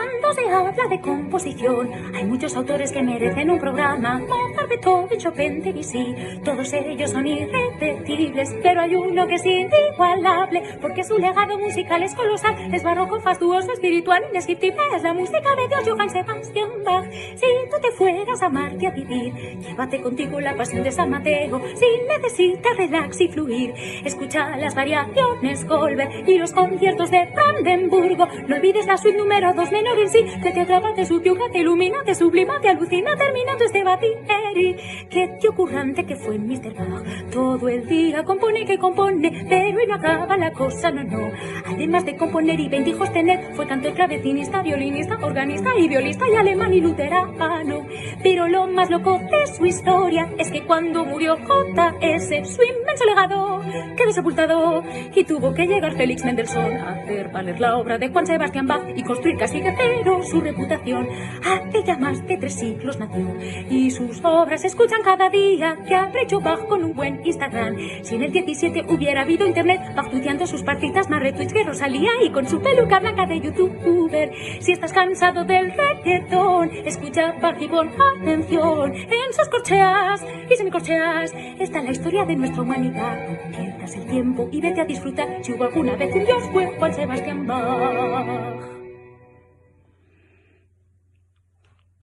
Cuando se habla de composición, hay muchos autores que merecen un programa. Mozart, Beethoven, Chopin, Debussy, todos ellos son irrepetibles, pero hay uno que es inigualable, porque su legado musical es colosal, es barroco, fastuoso, espiritual, indescriptible, es la música de Dios Johann Sebastian Bach. Si tú te fueras a Marte a vivir, llévate contigo la pasión de San Mateo, si necesitas relax y fluir, escucha las variaciones Goldberg y los conciertos de Brandenburgo, no olvides la suite número 2 en sí, que te atrapa, te subyuga, te ilumina, te sublima, te alucina, terminando este batideri. Qué tío currante que fue Mr. Bach. Todo el día compone que compone, pero y no acaba la cosa, no, no. Además de componer y 20 hijos tener, fue cantor, clavecinista, violinista, organista y violista y alemán y luterano. Pero lo más loco de su historia es que cuando murió J.S., su inmenso legado quedó sepultado y tuvo que llegar Félix Mendelssohn a hacer valer la obra de Juan Sebastián Bach y construir casi de cero su reputación. Hace ya más de tres siglos nació y sus obras se escuchan cada día que hecho Bach con un buen Instagram. Si en el 17 hubiera habido internet, Bach sus partitas más retweets que Rosalía y con su peluca blanca de youtuber. Si estás cansado del reggaetón, escucha Bach y pon atención en sus corcheas y semicorcheas. Está la historia de nuestra humanidad. Pierdas el tiempo y vete a disfrutar si hubo alguna vez un Dios fue Juan Sebastián Bach.